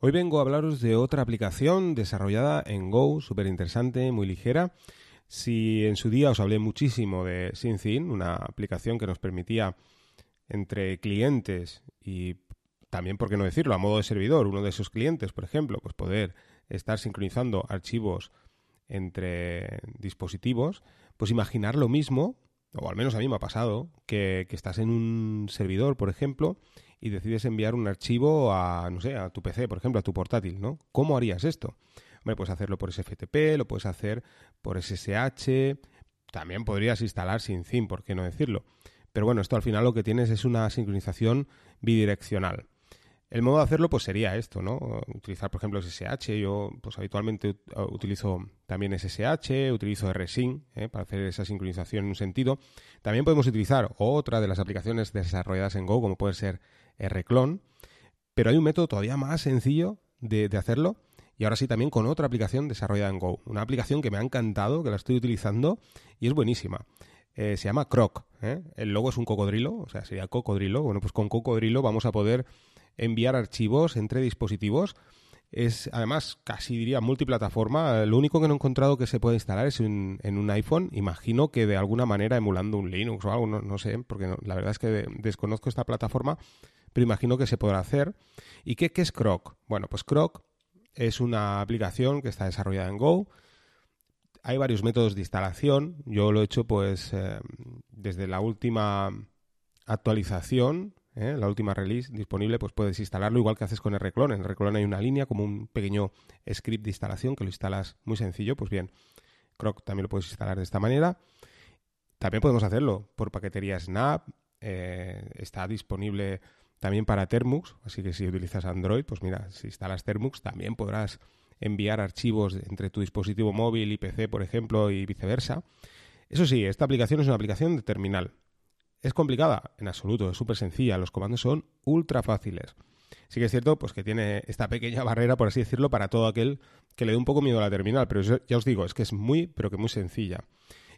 Hoy vengo a hablaros de otra aplicación desarrollada en Go, súper interesante, muy ligera. Si en su día os hablé muchísimo de SyncIn, una aplicación que nos permitía entre clientes y también, por qué no decirlo, a modo de servidor, uno de esos clientes, por ejemplo, pues poder estar sincronizando archivos entre dispositivos, pues imaginar lo mismo, o al menos a mí me ha pasado, que, que estás en un servidor, por ejemplo, y decides enviar un archivo a, no sé, a tu PC, por ejemplo, a tu portátil, ¿no? ¿Cómo harías esto? Hombre, puedes hacerlo por SFTP, lo puedes hacer por SSH, también podrías instalar sin SIM, ¿por qué no decirlo? Pero bueno, esto al final lo que tienes es una sincronización bidireccional. El modo de hacerlo pues sería esto, ¿no? Utilizar, por ejemplo, SSH. Yo pues habitualmente utilizo también SSH, utilizo RSync ¿eh? para hacer esa sincronización en un sentido. También podemos utilizar otra de las aplicaciones desarrolladas en Go, como puede ser Rclone. Pero hay un método todavía más sencillo de, hacerlo y ahora sí también con otra aplicación desarrollada en Go. Una aplicación que me ha encantado, que la estoy utilizando y es buenísima. Eh, se llama Croc. ¿eh? El logo es un cocodrilo, o sea, sería cocodrilo. Bueno, pues con cocodrilo vamos a poder enviar archivos entre dispositivos. Es además casi diría multiplataforma. Lo único que no he encontrado que se puede instalar es en un iPhone. Imagino que de alguna manera emulando un Linux o algo, no, sé, porque la verdad es que desconozco esta plataforma, pero imagino que se podrá hacer. ¿Y qué, qué es Croc? Bueno, pues Croc es una aplicación que está desarrollada en Go. Hay varios métodos de instalación. Yo lo he hecho pues eh, desde la última actualización ¿eh? la última release disponible, pues puedes instalarlo igual que haces con Rclone. En Rclone hay una línea como un pequeño script de instalación que lo instalas muy sencillo. Pues bien, Croc también lo puedes instalar de esta manera. También podemos hacerlo por paquetería Snap. Eh, está disponible también para Termux, así que si utilizas Android, pues mira, si instalas Termux también podrás enviar archivos entre tu dispositivo móvil y PC, por ejemplo, y viceversa. Eso sí, esta aplicación es una aplicación de terminal. ¿Es complicada? En absoluto, es súper sencilla. Los comandos son ultra fáciles. Sí que es cierto pues que tiene esta pequeña barrera, por así decirlo, para todo aquel que le dé un poco miedo a la terminal, pero ya os digo, es que es muy, pero que muy sencilla.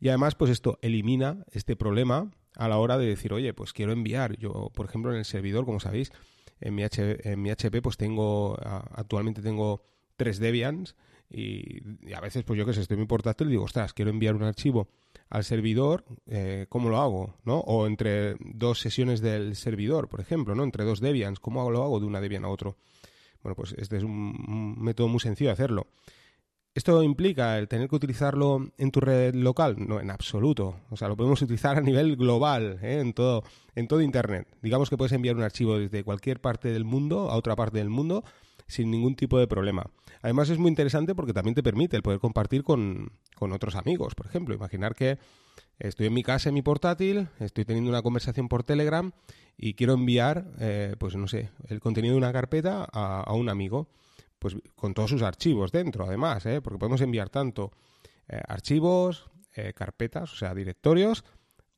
Y además, pues esto elimina este problema a la hora de decir, oye, pues quiero enviar. Yo, por ejemplo, en el servidor, como sabéis, en mi, en mi HP, pues tengo, actualmente tengo tres Debians y, a veces, pues yo que sé, estoy muy portátil y digo, ostras, quiero enviar un archivo al servidor, eh, ¿cómo lo hago? ¿no? O entre dos sesiones del servidor, por ejemplo, ¿no? Entre dos Debians, ¿cómo lo hago de una Debian a otro? Bueno, pues este es un, método muy sencillo de hacerlo. ¿Esto implica el tener que utilizarlo en tu red local? No, en absoluto. O sea, lo podemos utilizar a nivel global, ¿eh? en, todo, en todo Internet. Digamos que puedes enviar un archivo desde cualquier parte del mundo a otra parte del mundo sin ningún tipo de problema. Además es muy interesante porque también te permite el poder compartir con, otros amigos, por ejemplo. Imaginar que estoy en mi casa, en mi portátil, estoy teniendo una conversación por Telegram y quiero enviar, eh, pues no sé, el contenido de una carpeta a, un amigo, pues con todos sus archivos dentro, además, ¿eh? porque podemos enviar tanto eh, archivos, carpetas, o sea, directorios,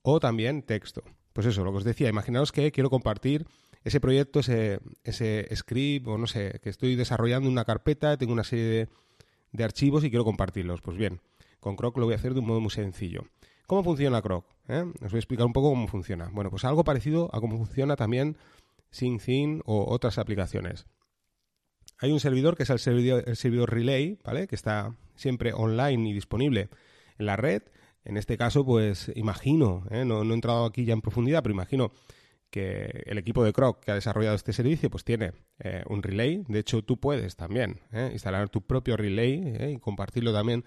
o también texto. Pues eso, lo que os decía, imaginaos que quiero compartir ese proyecto, ese, ese script o no sé, que estoy desarrollando una carpeta, tengo una serie de, archivos y quiero compartirlos. Pues bien, con Croc lo voy a hacer de un modo muy sencillo. ¿Cómo funciona Croc? ¿Eh? Os voy a explicar un poco cómo funciona. Bueno, pues algo parecido a cómo funciona también SyncThin o otras aplicaciones. Hay un servidor que es el servidor, el servidor Relay, ¿vale? Que está siempre online y disponible en la red. En este caso, pues imagino, ¿eh? no, he entrado aquí ya en profundidad, pero imagino que el equipo de Croc que ha desarrollado este servicio pues tiene eh, un relay. De hecho, tú puedes también eh, instalar tu propio relay eh, y compartirlo también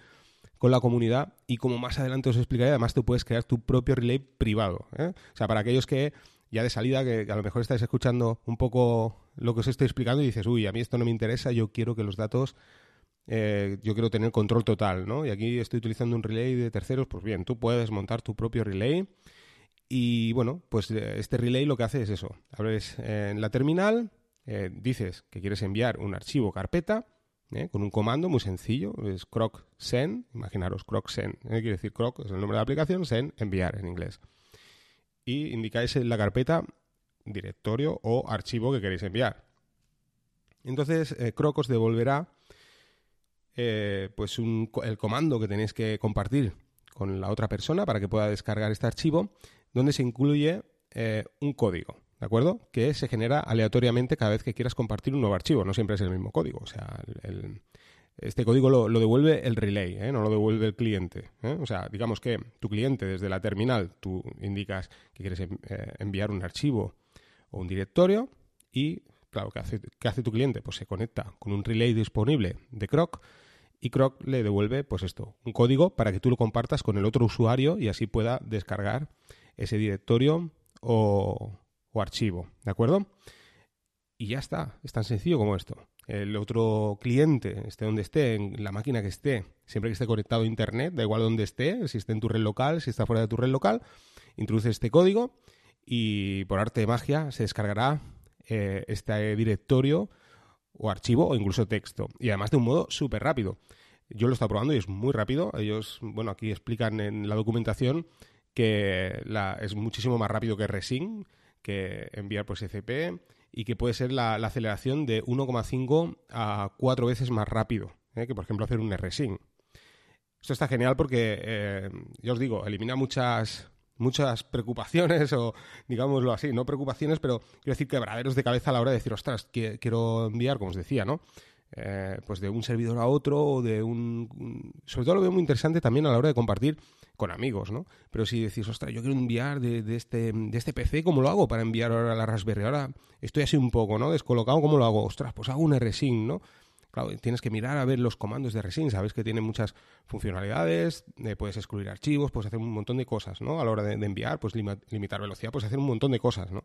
con la comunidad. Y como más adelante os explicaré, además tú puedes crear tu propio relay privado. O sea, para aquellos que ya de salida, que, a lo mejor estáis escuchando un poco lo que os estoy explicando y dices, uy, a mí esto no me interesa, yo quiero que los datos... yo quiero tener control total, ¿no? Y aquí estoy utilizando un relay de terceros, pues bien, tú puedes montar tu propio relay y bueno, pues eh, este relay lo que hace es eso. Abres eh, en la terminal, eh, dices que quieres enviar un archivo carpeta con un comando muy sencillo, es croc send, imaginaros croc send, quiere decir croc, es el nombre de la aplicación, send, enviar en inglés. Y indicáis en la carpeta directorio o archivo que queréis enviar. Entonces, os devolverá pues el comando que tenéis que compartir con la otra persona para que pueda descargar este archivo donde se incluye eh, un código. ¿de acuerdo? Que se genera aleatoriamente cada vez que quieras compartir un nuevo archivo, no siempre es el mismo código. O sea, este código lo, devuelve el relay, ¿eh? no lo devuelve el cliente. ¿eh? O sea, digamos que tu cliente desde la terminal, tú indicas que quieres eh, enviar un archivo o un directorio y, claro, ¿qué hace, ¿qué hace tu cliente? Pues se conecta con un relay disponible de Croc y Croc le devuelve, pues esto, un código para que tú lo compartas con el otro usuario y así pueda descargar ese directorio o, archivo, ¿de acuerdo? Y ya está, es tan sencillo como esto. El otro cliente, esté donde esté, en la máquina que esté, siempre que esté conectado a Internet, da igual donde esté, si está en tu red local, si está fuera de tu red local, introduce este código y por arte de magia se descargará eh, este directorio o archivo o incluso texto. Y además de un modo súper rápido. Yo lo he estado probando y es muy rápido. Ellos, bueno, aquí explican en la documentación que es muchísimo más rápido que Resin, que enviar por SCP y que puede ser la, aceleración de 1,5 a 4 veces más rápido ¿eh? que, por ejemplo, hacer un RSync. Esto está genial porque, eh, ya os digo, elimina muchas, muchas preocupaciones o, digámoslo así, no preocupaciones, pero quiero decir quebraderos de cabeza a la hora de decir, ostras, quiero enviar, como os decía, ¿no? Eh, pues de un servidor a otro o de un... Sobre todo lo veo muy interesante también a la hora de compartir con amigos, ¿no? Pero si decís, ostras, yo quiero enviar de, este, de este PC, ¿cómo lo hago para enviar ahora a la Raspberry? Ahora estoy así un poco, ¿no? Descolocado, ¿cómo lo hago? Ostras, pues hago un RSync, ¿no? Claro, tienes que mirar a ver los comandos de RSync, sabes que tiene muchas funcionalidades, eh, puedes excluir archivos, puedes hacer un montón de cosas, ¿no? A la hora de, enviar, pues limitar velocidad, puedes hacer un montón de cosas, ¿no?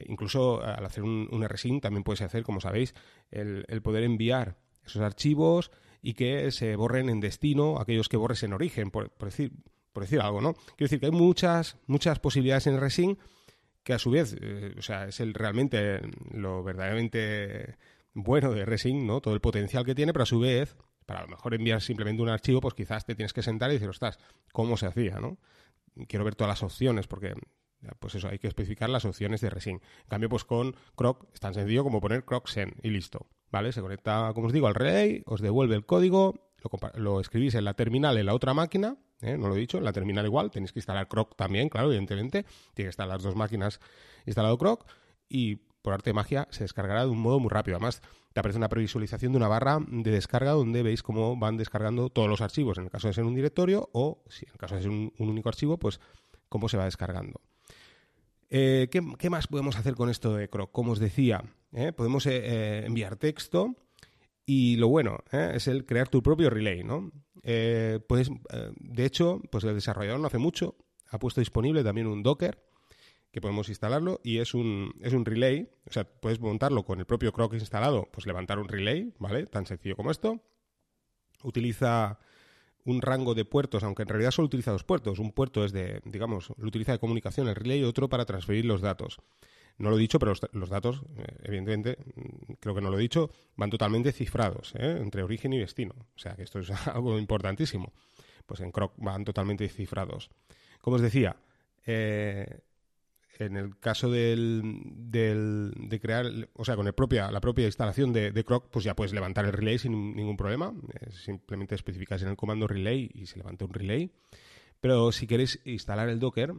Incluso al hacer un, un RSync también puedes hacer, como sabéis, el, poder enviar esos archivos y que se borren en destino aquellos que borres en origen, por, decir, por decir algo, ¿no? Quiero decir que hay muchas, muchas posibilidades en RSync que a su vez, eh, o sea, es el realmente lo verdaderamente bueno de RSync, ¿no? Todo el potencial que tiene, pero a su vez, para a lo mejor enviar simplemente un archivo, pues quizás te tienes que sentar y decir, ostras, ¿cómo se hacía, no? Quiero ver todas las opciones, porque pues eso, hay que especificar las opciones de Resin. En cambio, pues con Croc es tan sencillo como poner Croc Send y listo. ¿Vale? Se conecta, como os digo, al relay, os devuelve el código, lo, escribís en la terminal en la otra máquina, ¿eh? no lo he dicho, en la terminal igual, tenéis que instalar Croc también, claro, evidentemente, tiene que estar las dos máquinas instalado Croc y por arte de magia se descargará de un modo muy rápido. Además, te aparece una previsualización de una barra de descarga donde veis cómo van descargando todos los archivos, en el caso de ser un directorio o, si en el caso de ser un único archivo, pues cómo se va descargando. Eh, ¿qué, más podemos hacer con esto de Croc? Como os decía, ¿eh? podemos eh, enviar texto y lo bueno es el crear tu propio relay, ¿no? puedes, de hecho, pues el desarrollador no hace mucho ha puesto disponible también un Docker que podemos instalarlo y es un, es un relay, o sea, puedes montarlo con el propio Croc instalado, pues levantar un relay, ¿vale? Tan sencillo como esto. Utiliza un rango de puertos, aunque en realidad solo utiliza dos puertos. Un puerto es de, digamos, lo utiliza de comunicación el relay y otro para transferir los datos. No lo he dicho, pero los, datos, eh, evidentemente, mm, creo que no lo he dicho, van totalmente cifrados, ¿eh? entre origen y destino. O sea que esto es algo importantísimo. Pues en Croc van totalmente cifrados. Como os decía, eh, en el caso del, de crear, o sea, con el propia, la propia instalación de, Croc, pues ya puedes levantar el relay sin ningún problema. simplemente especificas en el comando relay y se levanta un relay. Pero si queréis instalar el Docker,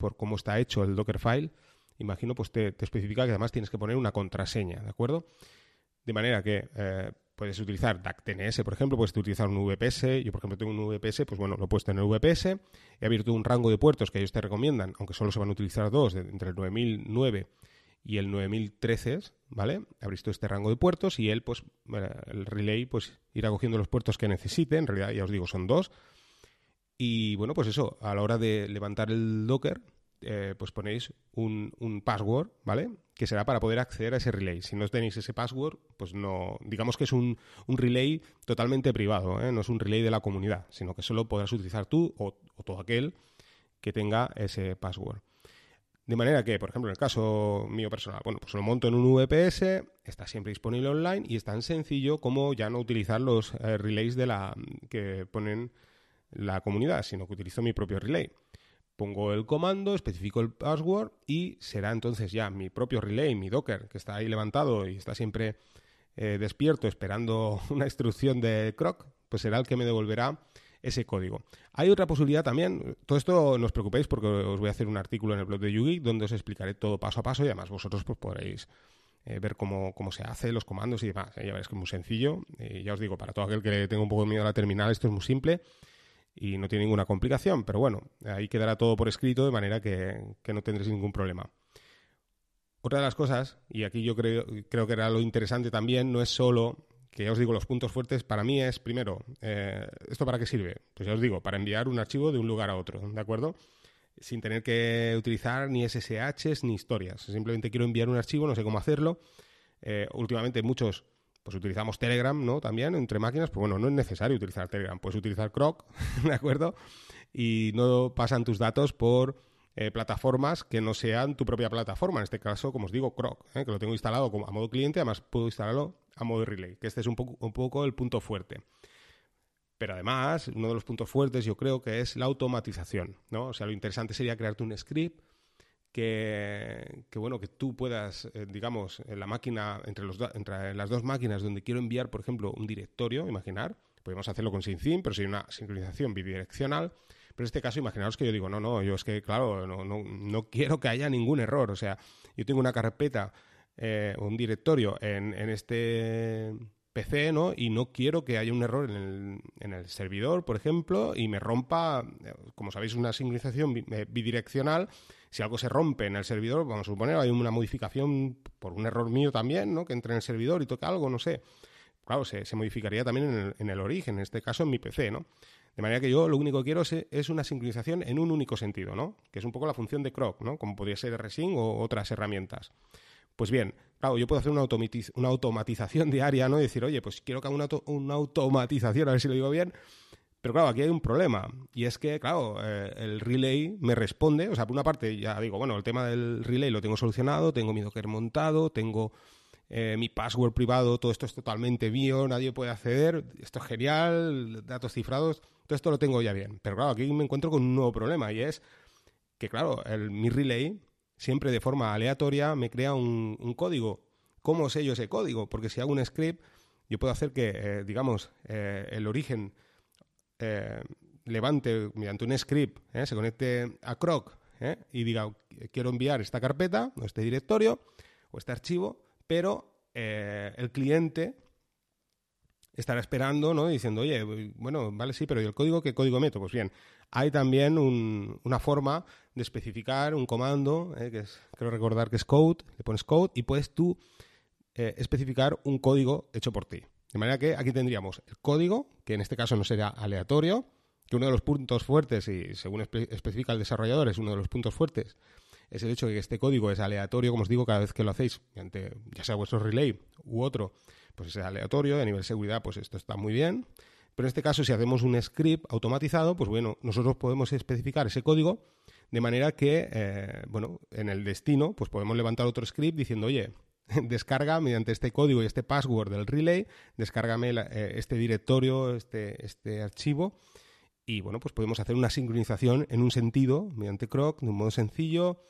por cómo está hecho el Dockerfile, imagino, pues te, especifica que además tienes que poner una contraseña, ¿de acuerdo? De manera que eh, puedes utilizar DACTNS, por ejemplo, puedes utilizar un VPS. Yo, por ejemplo, tengo un VPS, pues bueno, lo he puesto en el VPS. He abierto un rango de puertos que ellos te recomiendan, aunque solo se van a utilizar dos, entre el 9009 y el 9013, ¿vale? Visto este rango de puertos y él, pues, el relay, pues, irá cogiendo los puertos que necesite. En realidad, ya os digo, son dos. Y bueno, pues eso, a la hora de levantar el Docker, eh, pues ponéis un, un, password, ¿vale? Que será para poder acceder a ese relay. Si no tenéis ese password, pues no, digamos que es un, un relay totalmente privado, ¿eh? no es un relay de la comunidad, sino que solo podrás utilizar tú o, todo aquel que tenga ese password. De manera que, por ejemplo, en el caso mío personal, bueno, pues lo monto en un VPS, está siempre disponible online y es tan sencillo como ya no utilizar los eh, relays de la que ponen la comunidad, sino que utilizo mi propio relay pongo el comando, especifico el password y será entonces ya mi propio relay, mi Docker, que está ahí levantado y está siempre eh, despierto esperando una instrucción de Croc, pues será el que me devolverá ese código. Hay otra posibilidad también, todo esto no os preocupéis porque os voy a hacer un artículo en el blog de Yugi donde os explicaré todo paso a paso y además vosotros pues, podréis eh, ver cómo, se hace, los comandos y demás. Ya veréis que es muy sencillo. Y ya os digo, para todo aquel que tenga un poco de miedo a la terminal, esto es muy simple y no tiene ninguna complicación. Pero bueno, ahí quedará todo por escrito de manera que, no tendréis ningún problema. Otra de las cosas, y aquí yo creo, creo que era lo interesante también, no es solo que ya os digo, los puntos fuertes para mí es, primero, eh, ¿esto para qué sirve? Pues ya os digo, para enviar un archivo de un lugar a otro, ¿de acuerdo? Sin tener que utilizar ni SSHs ni historias. Simplemente quiero enviar un archivo, no sé cómo hacerlo. Eh, últimamente muchos pues utilizamos Telegram, ¿no? También entre máquinas, pues bueno, no es necesario utilizar Telegram, puedes utilizar Croc, ¿de acuerdo? Y no pasan tus datos por eh, plataformas que no sean tu propia plataforma. En este caso, como os digo, Croc, que lo tengo instalado como a modo cliente, además puedo instalarlo a modo relay, que este es un poco, un poco el punto fuerte. Pero además, uno de los puntos fuertes yo creo que es la automatización, ¿no? O sea, lo interesante sería crearte un script que, bueno, que tú puedas, eh, digamos, en la máquina, entre, los entre las dos máquinas donde quiero enviar, por ejemplo, un directorio, imaginar, podemos hacerlo con SyncIn, pero sería una sincronización bidireccional. Pero en este caso, imaginaos que yo digo, no, no, yo es que, claro, no, no, no quiero que haya ningún error. O sea, yo tengo una carpeta eh, un directorio en, este PC, ¿no? Y no quiero que haya un error en el, servidor, por ejemplo, y me rompa, eh, como sabéis, una sincronización eh, bidireccional. Si algo se rompe en el servidor, vamos a suponer, hay una modificación por un error mío también, ¿no? Que entre en el servidor y toque algo, no sé. Claro, se, modificaría también en el, origen, en este caso en mi PC, ¿no? De manera que yo lo único que quiero es, una sincronización en un único sentido, ¿no? Que es un poco la función de Croc, ¿no? Como podría ser Resync o otras herramientas. Pues bien, claro, yo puedo hacer una, una automatización diaria, ¿no? Y decir, oye, pues quiero que haga una, automatización, a ver si lo digo bien. Pero claro, aquí hay un problema. Y es que, claro, eh, el relay me responde. O sea, por una parte, ya digo, bueno, el tema del relay lo tengo solucionado, tengo mi Docker montado, tengo eh, mi password privado, todo esto es totalmente mío, nadie puede acceder, esto es genial, datos cifrados, todo esto lo tengo ya bien. Pero claro, aquí me encuentro con un nuevo problema y es que, claro, el, mi relay siempre de forma aleatoria me crea un, código. ¿Cómo sé yo ese código? Porque si hago un script, yo puedo hacer que, eh, digamos, eh, el origen eh, levante mediante un script, se conecte a Croc y diga, quiero enviar esta carpeta, o este directorio, o este archivo, pero el cliente estará esperando, ¿no? Diciendo, oye, bueno, vale, sí, pero ¿y el código qué código meto? Pues bien, hay también una forma de especificar un comando, ¿eh? que es, creo recordar que es code, le pones code y puedes tú eh, especificar un código hecho por ti. De manera que aquí tendríamos el código, que en este caso no sería aleatorio, que uno de los puntos fuertes, y según especifica el desarrollador, es uno de los puntos fuertes, es el hecho de que este código es aleatorio, como os digo, cada vez que lo hacéis, mediante ya sea vuestro relay u otro, pues es aleatorio, a nivel de seguridad, pues esto está muy bien. Pero en este caso, si hacemos un script automatizado, pues bueno, nosotros podemos especificar ese código de manera que, eh, bueno, en el destino, pues podemos levantar otro script diciendo, oye, descarga mediante este código y este password del relay, descárgame eh, este directorio, este, este archivo, y bueno, pues podemos hacer una sincronización en un sentido, mediante Croc, de un modo sencillo,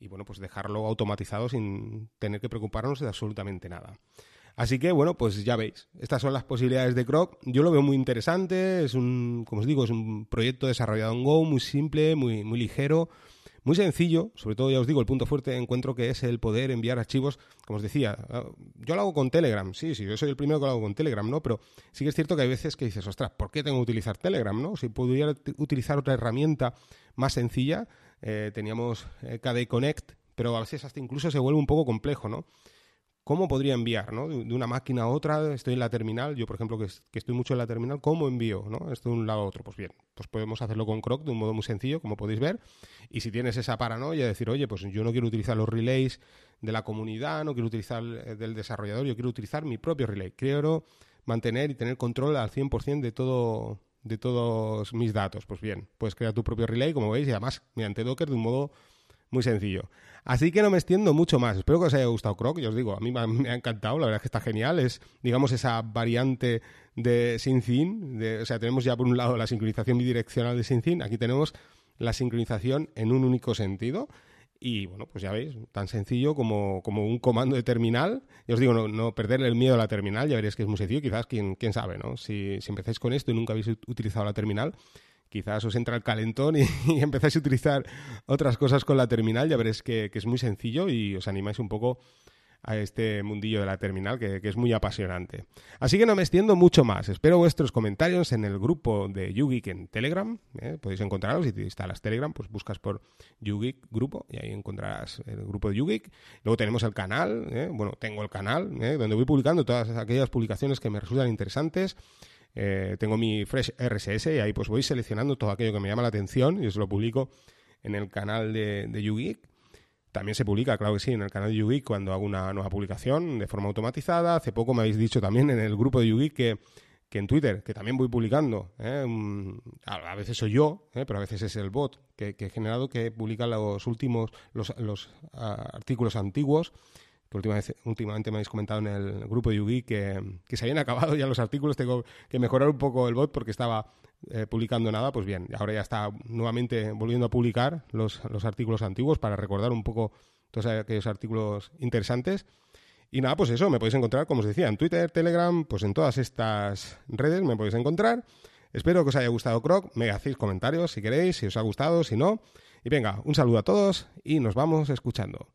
y bueno, pues dejarlo automatizado sin tener que preocuparnos de absolutamente nada. Así que, bueno, pues ya veis, estas son las posibilidades de Croc. Yo lo veo muy interesante, es un, como os digo, es un proyecto desarrollado en Go, muy simple, muy, muy ligero, muy sencillo. Sobre todo, ya os digo, el punto fuerte encuentro que es el poder enviar archivos, como os decía. Ah, yo lo hago con Telegram, sí, sí, yo soy el primero que lo hago con Telegram, ¿no? Pero sí que es cierto que hay veces que dices, ostras, ¿por qué tengo que utilizar Telegram, no? Si pudiera utilizar otra herramienta más sencilla, eh, teníamos eh, KDE Connect, pero a veces hasta incluso se vuelve un poco complejo, ¿no? ¿Cómo podría enviar, ¿no? De una máquina a otra, estoy en la terminal, yo por ejemplo que, estoy mucho en la terminal, ¿cómo envío, ¿no? Esto de un lado a otro. Pues bien, pues podemos hacerlo con Croc de un modo muy sencillo, como podéis ver. Y si tienes esa paranoia de decir, oye, pues yo no quiero utilizar los relays de la comunidad, no quiero utilizar eh, del desarrollador, yo quiero utilizar mi propio relay. Quiero mantener y tener control al 100% de todo de todos mis datos. Pues bien, puedes crear tu propio relay, como veis, y además mediante Docker de un modo muy sencillo. Así que no me extiendo mucho más. Espero que os haya gustado Croc. Yo os digo, a mí me ha, encantado. La verdad es que está genial. Es, digamos, esa variante de SyncIn. o sea, tenemos ya por un lado la sincronización bidireccional de SyncIn. Aquí tenemos la sincronización en un único sentido. Y bueno, pues ya veis, tan sencillo como, como un comando de terminal. Y os digo, no, no perderle el miedo a la terminal, ya veréis que es muy sencillo. Quizás, quién, quién sabe, ¿no? Si, si empezáis con esto y nunca habéis utilizado la terminal, quizás os entra el calentón y, empezáis a utilizar otras cosas con la terminal, ya veréis que, que, es muy sencillo y os animáis un poco a este mundillo de la terminal que, es muy apasionante. Así que no me extiendo mucho más. Espero vuestros comentarios en el grupo de YouGeek en Telegram. ¿eh? Podéis encontrarlos si te instalas Telegram, pues buscas por YouGeek grupo y ahí encontrarás el grupo de YouGeek. Luego tenemos el canal, ¿eh? bueno, tengo el canal ¿eh? donde voy publicando todas aquellas publicaciones que me resultan interesantes. Tengo mi Fresh RSS y ahí pues voy seleccionando todo aquello que me llama la atención y os lo publico en el canal de, de YouGeek. También se publica, claro que sí, en el canal de YouGeek cuando hago una nueva publicación de forma automatizada. Hace poco me habéis dicho también en el grupo de YouGeek que, que en Twitter, que también voy publicando. ¿eh? A veces soy yo, ¿eh? pero a veces es el bot que, he generado que publica los últimos, los, los ah, artículos antiguos últimamente, me habéis comentado en el grupo de Yugi que, se habían acabado ya los artículos, tengo que mejorar un poco el bot porque estaba eh, publicando nada, pues bien, ahora ya está nuevamente volviendo a publicar los, artículos antiguos para recordar un poco todos aquellos artículos interesantes. Y nada, pues eso, me podéis encontrar, como os decía, en Twitter, Telegram, pues en todas estas redes me podéis encontrar. Espero que os haya gustado Croc, me hacéis comentarios si queréis, si os ha gustado, si no. Y venga, un saludo a todos y nos vamos escuchando.